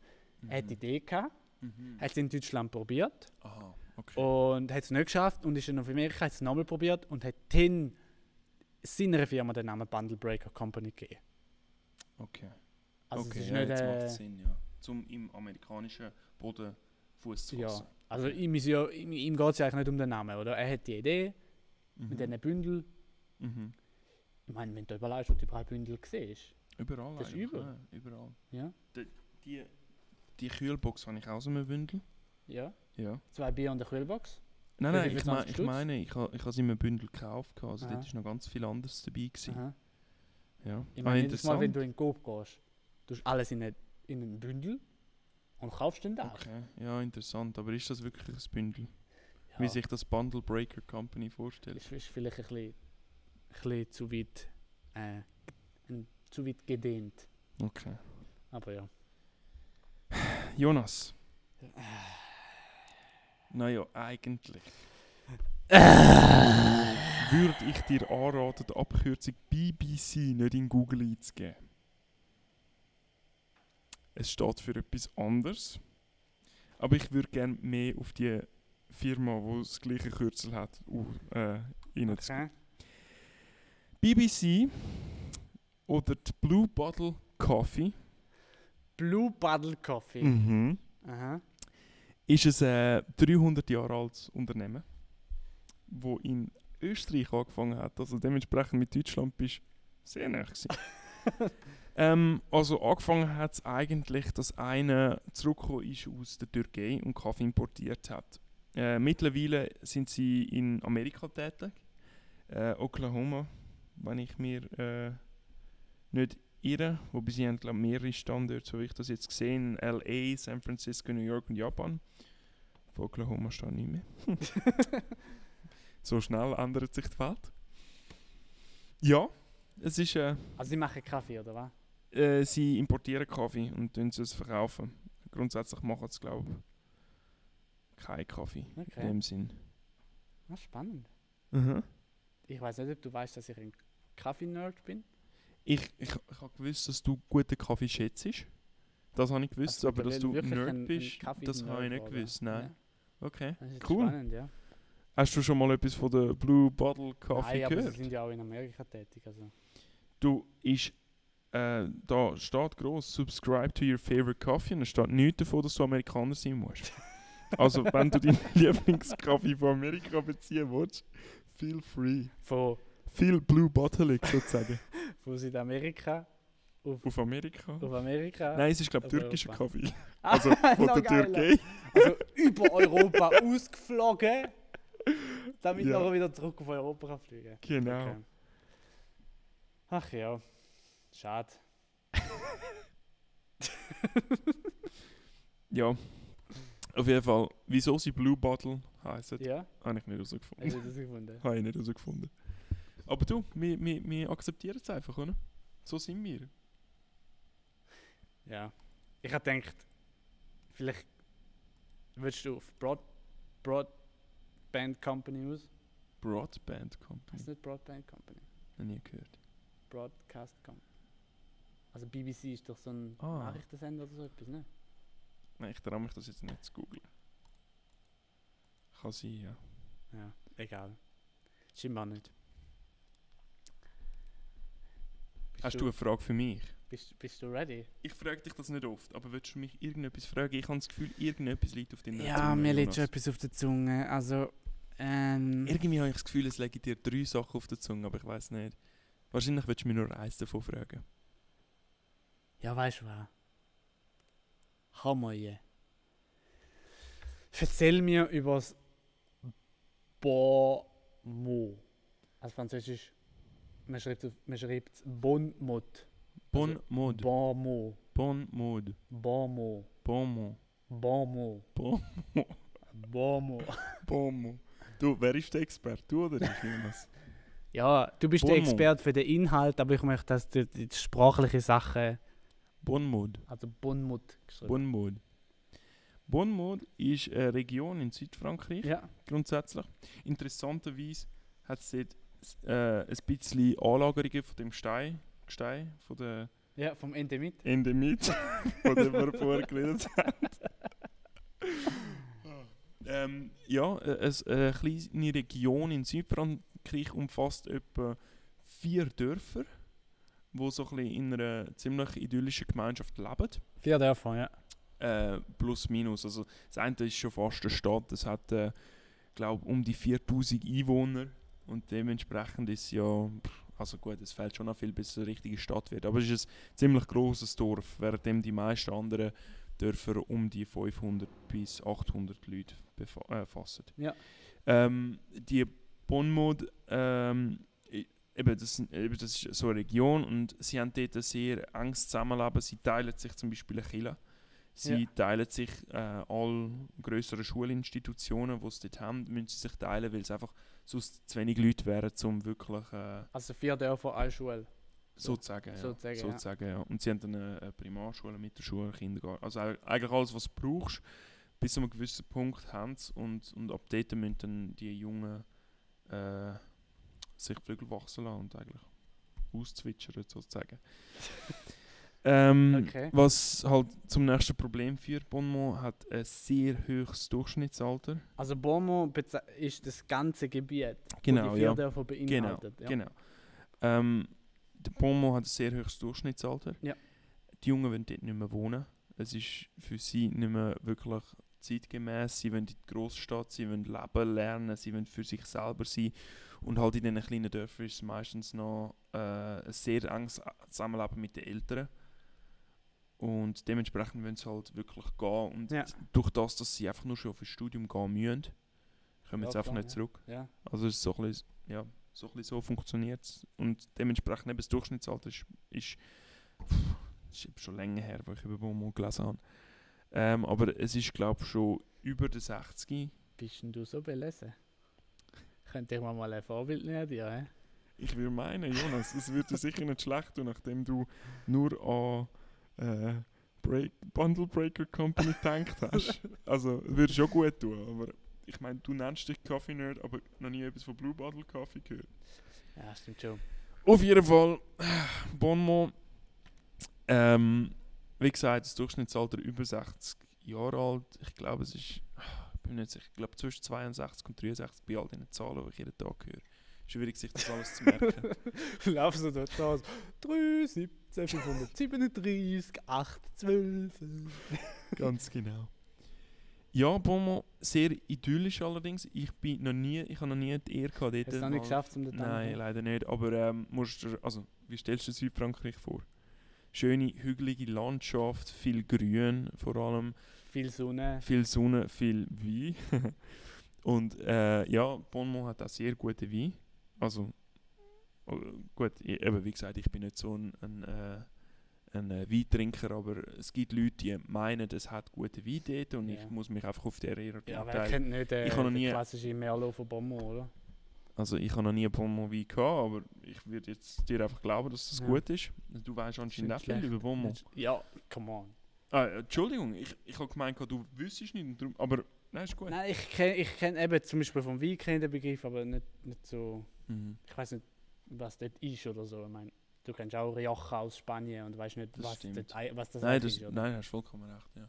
er hat die Idee gehabt, Mhm. hat es in Deutschland probiert Aha, okay. und hat es nicht geschafft und ist dann auf Amerika, hat es nochmal probiert und hat dann seiner Firma den Namen Bundle Breaker Company gegeben. okay. Also okay, es ist ja, nicht, jetzt äh, macht Sinn, ja. Zum im amerikanischen Boden Fuß zu Ja, fassen. also ihm, ja, ihm, ihm geht es ja eigentlich nicht um den Namen, oder? Er hat die Idee Mhm. mit diesen Bündel. Mhm. Ich meine, wenn du überall schon überall Bündel siehst, Überall Das ist übel. Ja, überall. ja, Die, die Kühlbox habe ich auch so einem Bündel. ja, Ja. zwei Bier und eine Kühlbox. Nein, nein, ich, mein, 20 ich meine, ich habe ich es in einem Bündel gekauft. Also Aha. dort ist noch ganz viel anderes dabei. Gewesen. Aha. Ja. Ich Ah, meine, jedes Mal, wenn du in Coop gehst, tust du alles in, eine, in einen Bündel und kaufst den da. Okay, ja, interessant. Aber ist das wirklich ein Bündel? Ja, Wie sich das Bundle Breaker Company vorstellt? ist, ist vielleicht ein bisschen, ein bisschen zu weit, äh, zu weit gedehnt. Okay. Aber ja. Jonas. [sighs] Naja, eigentlich [sighs] würde ich dir anraten, die Abkürzung BBC nicht in Google einzugeben. Es steht für etwas anderes. Aber ich würde gerne mehr auf die Firma, die das gleiche Kürzel hat, uh, äh. Okay. BBC oder die Blue Bottle Coffee Blue Bottle Coffee. mhm. Aha. ist ein äh, 300 Jahre altes Unternehmen, wo in Österreich angefangen hat. Also dementsprechend mit Deutschland bist du sehr nah [laughs] ähm, also angefangen hat es eigentlich, dass einer zurückgekommen ist aus der Türkei und Kaffee importiert hat. Äh, mittlerweile sind sie in Amerika tätig, äh, Oklahoma, wenn ich mir äh, nicht irre, wobei sie haben glaube mehrere Standorte, so wie ich das jetzt gesehen, LA, San Francisco, New York und Japan. Von Oklahoma steht nicht mehr. [laughs] so schnell ändert sich die Welt. Ja, es ist, äh, Also sie machen Kaffee, oder was? äh, sie importieren Kaffee und tun es verkaufen. Grundsätzlich machen sie glaube ich keinen Kaffee in Okay. dem Sinn. Ah, spannend. Mhm. Ich weiß nicht, ob du weißt, dass ich ein Kaffee-Nerd bin. Ich, ich, ich habe gewusst, dass du guten Kaffee schätzt. Das habe ich gewusst, Also aber dass du Nerd ein- ein bist, Kaffee- das habe ich nicht gewusst. Nein. Okay. Ja, das ist Cool. spannend, ja. Hast du schon mal etwas von der Blue Bottle Coffee Nein, aber gehört? sie sind ja auch in Amerika tätig. Also. Du, ist, äh, da steht groß Subscribe to your favorite coffee und da steht nichts davon, dass du Amerikaner sein musst. [laughs] also, wenn du deinen Lieblingskaffee von Amerika beziehen willst, feel free. Von, Viel Blue Bottling sozusagen. von [laughs] Südamerika auf, Auf Amerika? auf Amerika. Nein, es ist, glaube ich, türkischer. Kaffee. Ah, Also [laughs] von der. Türkei. Also über Europa [laughs] ausgeflogen, damit Ja. nachher wieder zurück auf Europa kann fliegen Genau. Okay. Ach ja, schade. Ja. Auf jeden Fall, wieso sie Blue Bottle heißen, Ja, habe ich nicht herausgefunden. Habe ich nicht herausgefunden. Aber du, wir, wir, wir akzeptieren es einfach, oder? So sind wir. Ja. Ich habe gedacht, vielleicht willst du auf Broad, Broadband Company aus? Broadband Company. Heißt nicht Broadband Company? Noch nie gehört. Broadcast Company. Also BBC ist doch so ein Ah. Nachrichtensender oder so etwas, ne? Nein, ich traue mich das jetzt nicht zu googeln. Kann sein, ja. Ja, egal. Scheinbar nicht. Bist Hast du eine Frage für mich? Bist, bist du ready? Ich frage dich das nicht oft, aber willst du mich irgendetwas fragen? Ich habe das Gefühl, irgendetwas liegt auf deiner Ja, Zunge, mir liegt schon etwas auf der Zunge. Also, ähm. Irgendwie habe ich das Gefühl, es legen dir drei Sachen auf der Zunge, aber ich weiß nicht. Wahrscheinlich willst du mir nur eins davon fragen. Ja, weißt du was? Hammer je. Erzähl mir über das Bonmot. Also Französisch, man schreibt, es- man schreibt Bonmot. Bon Mode. Bon mot. Bon Mode. Bon mot. Bon Mot. Bon mot. Bon Bon mot. Bon Mot. Du, wer ist der Experte? Du oder ich, Jonas? Ja, du bist der Bon mot. Experte für den Inhalt, aber ich möchte, dass du die sprachliche Sachen, Bon Mode. also Bon mot geschrieben. Bon Mode. Bon Mode ist eine Region in Südfrankreich. Ja. grundsätzlich. Interessanterweise hat es dort äh, ein bisschen Anlagerungen von dem Stein, Gestein, von der ja, vom Ende mit. Endemit, [laughs] von dem wir vorher geredet haben. ähm, ja, äh, es- eine kleine Region in Südfrankreich umfasst etwa vier Dörfer, wo so ein in einer ziemlich idyllischen Gemeinschaft leben. Vier Dörfer, ja. Äh, plus minus. Also das eine ist schon fast eine Stadt. Es hat, äh, glaube um die 4000 Einwohner und dementsprechend ist es ja, also gut, es fällt schon noch viel, bis es eine richtige Stadt wird. Aber es ist ein ziemlich großes Dorf, währenddem die meisten anderen Dörfer um die 500 bis 800 Leute äh, fassen. Ja. Ähm, die Bonmod, ähm, eben das, eben das ist so eine Region und sie haben dort ein sehr enges Zusammenleben. Sie teilen sich zum Beispiel eine Kille. Sie Ja. teilen sich äh, alle größeren Schulinstitutionen, die sie dort haben, müssen sie sich teilen, weil es einfach sonst zu wenig Leute wären, um wirklich äh, Also vier Dörfer, eine Schule. sozusagen, ja. Sozusagen, ja. sozusagen ja. Und sie haben dann eine, eine Primarschule, Mittelschule, Kindergarten. Also eig- eigentlich alles, was du brauchst, bis zu einem gewissen Punkt haben sie und, und ab dort müssen dann die Jungen äh, sich Flügel wachsen lassen und eigentlich auszwitschern sozusagen. [laughs] ähm, Okay. Was halt zum nächsten Problem führt, Bonmont hat ein sehr hohes Durchschnittsalter. Also beze- ist das ganze Gebiet, wo Genau, die vier ja. Genau, beinhaltet. ja. genau. Ähm, der Bonmont hat ein sehr hohes Durchschnittsalter. Ja. Die Jungen wollen dort nicht mehr wohnen. Es ist für sie nicht mehr wirklich zeitgemäß. Sie wollen in die Großstadt, sie wollen leben lernen, sie wollen für sich selber sein. Und halt in diesen kleinen Dörfern ist es meistens noch äh, ein sehr enges Zusammenleben mit den Eltern. Und dementsprechend wollen sie halt wirklich gehen. Und Ja. durch das, dass sie einfach nur schon auf ein Studium gehen müssen, kommen Ja, sie einfach nicht ja. zurück. Ja. Also es ist so ein bisschen, ja, so, ein bisschen so funktioniert es. Und dementsprechend eben das Durchschnittsalter ist, ist, ist eben schon länger her, wo ich über Beaumont gelesen habe. Ähm, aber es ist glaube ich schon über den 60. Bist denn du so belesen? Könnte ich mir mal ein Vorbild nehmen, hä? Ich würde meinen, Jonas, es würde sicher nicht schlecht tun, nachdem du nur an äh, Break, Bundle Breaker Company gedacht hast. [laughs] Also es würde schon gut tun, aber ich meine, du nennst dich Coffee Nerd, aber noch nie etwas von Blue Bottle Coffee gehört. Ja, stimmt schon. Auf jeden Fall, Bonmont, ähm, wie gesagt, das Durchschnittsalter über 60 Jahre alt. Ich glaube, es ist, ich bin nicht sicher, ich glaube zwischen 62 und 63 bei all diesen Zahlen, die ich jeden Tag höre. Schwierig, sich das alles zu merken. [laughs] Laufst du dort so 3, 17, 537, 8, 12. Ganz genau. Ja, Bonmont, sehr idyllisch allerdings. Ich bin noch nie, ich habe noch nie die Ehre gehabt, Hast du noch nicht geschafft, um den Nein, leider nicht. Aber ähm, musst du, also, wie stellst du Südfrankreich vor? Schöne, hügelige Landschaft, viel Grün vor allem, Viel Sonne. viel Sonne, viel Wein. [laughs] Und äh, ja, Bonmont hat auch sehr gute Wein. Also, äh, gut, ich, eben wie gesagt, ich bin nicht so ein, ein, äh, ein äh, Weintrinker, aber es gibt Leute, die meinen, es hat gute Wein dort und Ja. ich muss mich einfach auf der Ehre Ja, wer teilen. kennt nicht äh, Ich den nie- klassischen Merlot von Bommel, oder? Also ich habe noch nie Bonmont Wein gehabt, aber ich würde jetzt dir einfach glauben, dass das Ja. gut ist. Du weißt anscheinend auch Nicht viel über Bonmont. Ja, come on. Ah, Entschuldigung, ich, ich habe gemeint, du wüsstest nicht, darum- aber nein, ist gut. Nein, ich kenne ich kenn eben zum Beispiel vom Wein den Begriff, aber nicht, nicht so. Mhm. Ich weiß nicht, was das ist oder so. Ich meine, du kennst auch Rioja aus Spanien und weißt nicht, Das was, ei- was das Nein, das, ist. Oder? nein, hast vollkommen recht, ja.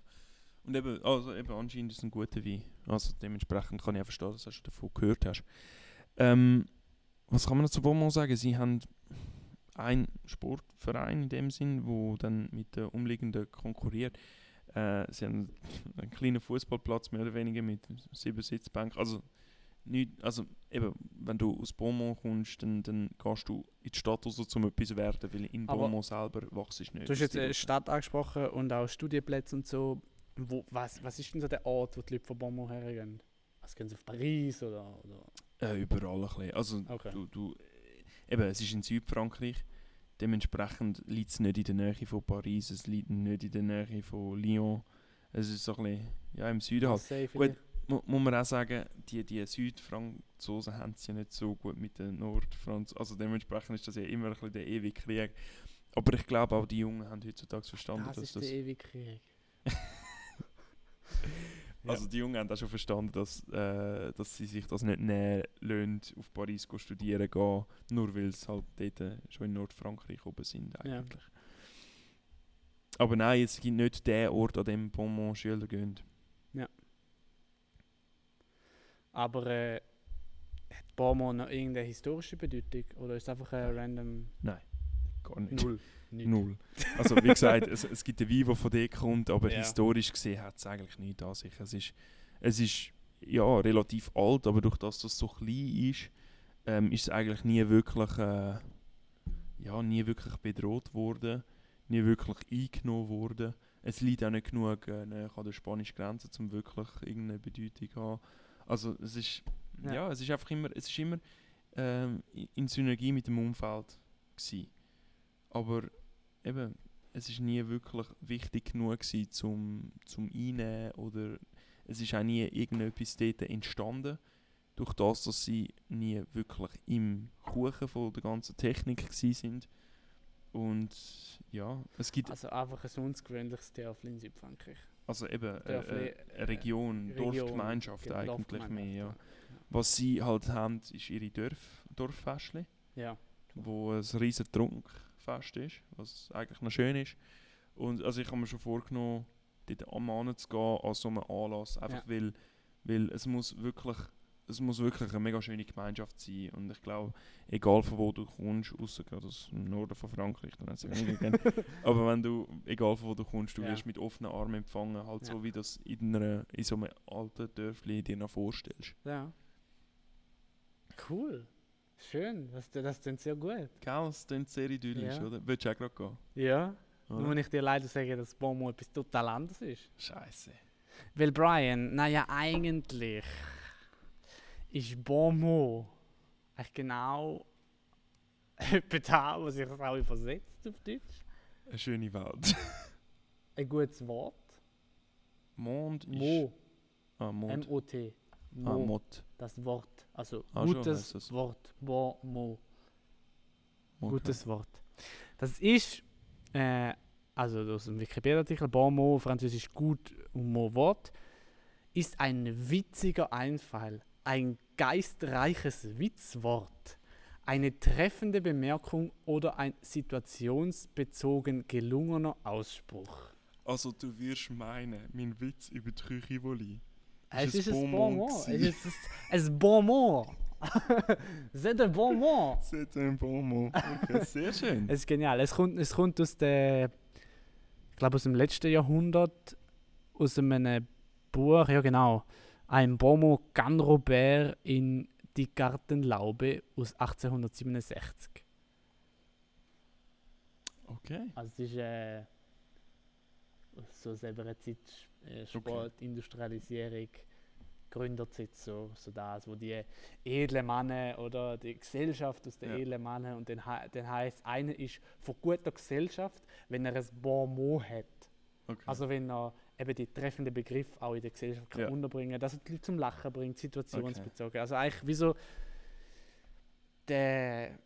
Und eben, also eben anscheinend ist es ein guter Wein. Also dementsprechend kann ich auch verstehen, dass du davon gehört hast. Ähm, was kann man noch zu Beaumont sagen? Sie haben einen Sportverein in dem Sinn, wo dann mit den umliegenden konkurriert. Äh, sie haben einen kleinen Fußballplatz mehr oder weniger mit sieben Sitzbänken. Also, nicht, also eben, wenn du aus Beaumont kommst, dann, dann gehst du in die Stadt raus, um etwas zu werden, weil in Aber Beaumont selber wachst du nicht. Du hast jetzt Das eine Stadt angesprochen und auch Studienplätze und so. Wo, was, was ist denn so der Ort, wo die Leute von Bommel hergehen? Was gehen sie auf Paris oder? oder? Äh, überall ein bisschen. Also, Okay. du, du, äh, eben, es ist in Südfrankreich. Dementsprechend liegt es nicht in der Nähe von Paris, es liegt nicht in der Nähe von Lyon. Es ist so ein bisschen, ja, im Süden halt. Gut. Mu muss man auch sagen, die, die Südfranzosen haben es ja nicht so gut mit den Nordfranzosen. Also dementsprechend ist das ja immer ein bisschen der ewige Krieg. Aber ich glaube auch die Jungen haben heutzutage verstanden, Das dass ist das... der ewige Krieg. [laughs] Also die Jungen haben auch schon verstanden, dass, äh, dass sie sich das nicht nehmen lassen, auf Paris zu studieren gehen, nur weil sie halt dort äh, schon in Nordfrankreich oben sind Ja. eigentlich. Aber nein, es gibt nicht den Ort, an dem Beaumont Schüler gehen. Aber äh, hat Beaumont noch irgendeine historische Bedeutung? Oder ist es einfach ein random Gar nicht. Null? [laughs] Nicht. Null. Also wie gesagt, es, es gibt einen Wein, der von dort kommt, aber Ja. historisch gesehen hat es eigentlich nichts an sich. Es ist, es ist ja, relativ alt, aber durch das, dass es so klein ist, ähm, ist es eigentlich nie wirklich, äh, ja, nie wirklich bedroht worden, nie wirklich eingenommen worden. Es liegt auch nicht genug äh, an der spanischen Grenze, um wirklich irgendeine Bedeutung zu haben. Also es ist, ja, Ja. es ist einfach immer, es ist immer ähm, in- in Synergie mit dem Umfeld gewesen. Aber eben, es ist nie wirklich wichtig genug gewesen, zum, zum Einnehmen oder es ist auch nie irgendetwas dort entstanden, durch das, dass sie nie wirklich im Kuchen von der ganzen Technik sind. Und ja, es gibt Also einfach ein ungewöhnliches Dörfli in Südfrankreich. also eben äh, Dörfli, äh, eine Region, Region, Dorfgemeinschaft genau, eigentlich Dorfgemeinschaft, mehr. Ja. Was sie halt haben, ist ihre Dorf, Dorffestli, Ja. wo ein riesen Trunkfest ist, was eigentlich noch schön ist. Und also ich habe mir schon vorgenommen, dort am Mann zu gehen an so einem Anlass, einfach Ja. weil, weil es muss wirklich es muss wirklich eine mega schöne Gemeinschaft sein und ich glaube, egal von wo du kommst, außer gerade aus dem Norden von Frankreich, dann sie weniger gerne. [laughs] Aber wenn du, egal von wo du kommst, du Ja. wirst mit offenen Armen empfangen, halt Ja. so wie das in, einer, in so einem alten Dörfli dir noch vorstellst. Ja. Cool. Schön. Das, das klingt sehr gut. Gell, das klingt sehr idyllisch, Ja. oder? Würdest du auch gerade gehen? Ja. Oder? Nur muss ich dir leider sagen, dass Beaumont etwas total anderes ist. Scheiße. Weil Brian, naja, eigentlich ist Beaumont eigentlich genau [laughs] etwa da, was sich auch übersetzt auf Deutsch. Eine schöne Welt. Ein gutes Wort. Mond ist... Mo. Ah, Mond. M-O-T. Ah, Mo. Mott. Das Wort. Also Ah, gutes. Wort. Beaumont. Okay. Gutes Wort. Das ist, äh, also aus dem Wikipedia-Artikel, bon mot, französisch gut und mot Wort, ist ein witziger Einfall, ein geistreiches Witzwort, eine treffende Bemerkung oder ein situationsbezogen gelungener Ausspruch. Also du wirst meinen, mein Witz über die Küche Es Ist es ein bon bon mot mot. gewesen? Es ist ein bon mot. [laughs] C'est un bon mot. C'est un bon mot. Okay, sehr schön. [laughs] Es ist genial. Es kommt, es kommt aus der, ich glaube aus dem letzten Jahrhundert, aus einem Buch, ja genau, ein Bomo Gan Robert in Die Gartenlaube aus 1867. Okay. Also es ist äh, so selber Zeit, äh, Sport, Industrialisierung, Gründerzeit, so, so das, wo die edlen Männer oder die Gesellschaft aus den Ja. edlen Männern und dann, dann heißt einer ist von guter Gesellschaft, wenn er ein Bon mot hat. okay. Also wenn er eben die treffenden Begriff auch in der Gesellschaft kann Ja. unterbringen dass er die Leute zum Lachen bringt, situationsbezogen. Also eigentlich wie so der,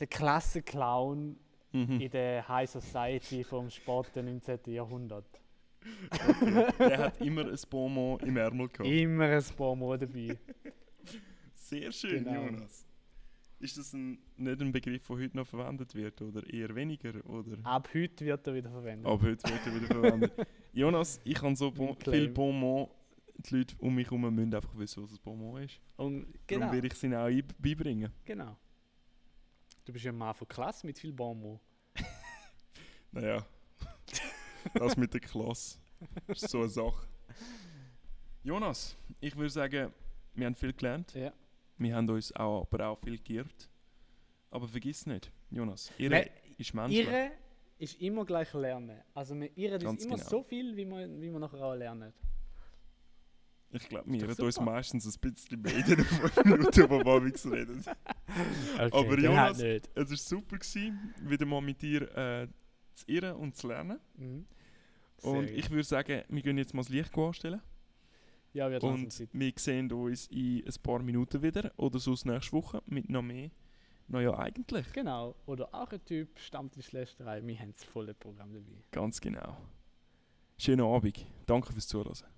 der Klassenclown mhm. in der High Society vom späten 19. Jahrhundert. Der hat immer ein bon mot im Ärmel gehabt. Immer ein Bomo dabei. Sehr schön, Genau. Jonas. Ist das ein, nicht ein Begriff, der heute noch verwendet wird oder eher weniger? Oder? Ab heute wird er wieder verwendet. Aber heute wird er wieder verwendet. Jonas, ich habe so bon, viel bon mot. Die Leute um mich herum müssen einfach wissen, was ein bon mot ist. Und Darum genau, werde ich sie auch beibringen. genau. Du bist ja ein Mann von Klasse mit viel Bomo. [laughs] Naja, [laughs] das mit der Klasse ist so eine Sache. Jonas, ich würde sagen, wir haben viel gelernt. Ja. Wir haben uns auch, aber auch viel geirrt. Aber vergiss nicht, Jonas, Nein, ist menschlich. Ihre ist immer gleich lernen. Also wir irren uns immer genau. so viel, wie wir, wie wir nachher auch lernen. Ich glaube, wir reden uns meistens ein bisschen mehr in den 5 Minuten, wo wir amigs reden. [laughs] Okay, Aber Jonas- halt nicht. Es war super, gewesen, wieder mal mit dir äh, zu irren und zu lernen. Mhm. Und ich würde sagen, wir gehen jetzt mal das Licht anstellen. ja, langsam Und wir sehen uns in ein paar Minuten wieder. Oder sonst nächste Woche mit noch mehr. Naja, eigentlich. Genau. Oder auch ein Typ Stammtischlästerei. Wir haben das volle Programm dabei. Ganz genau. Schönen Abend. Danke fürs Zuhören.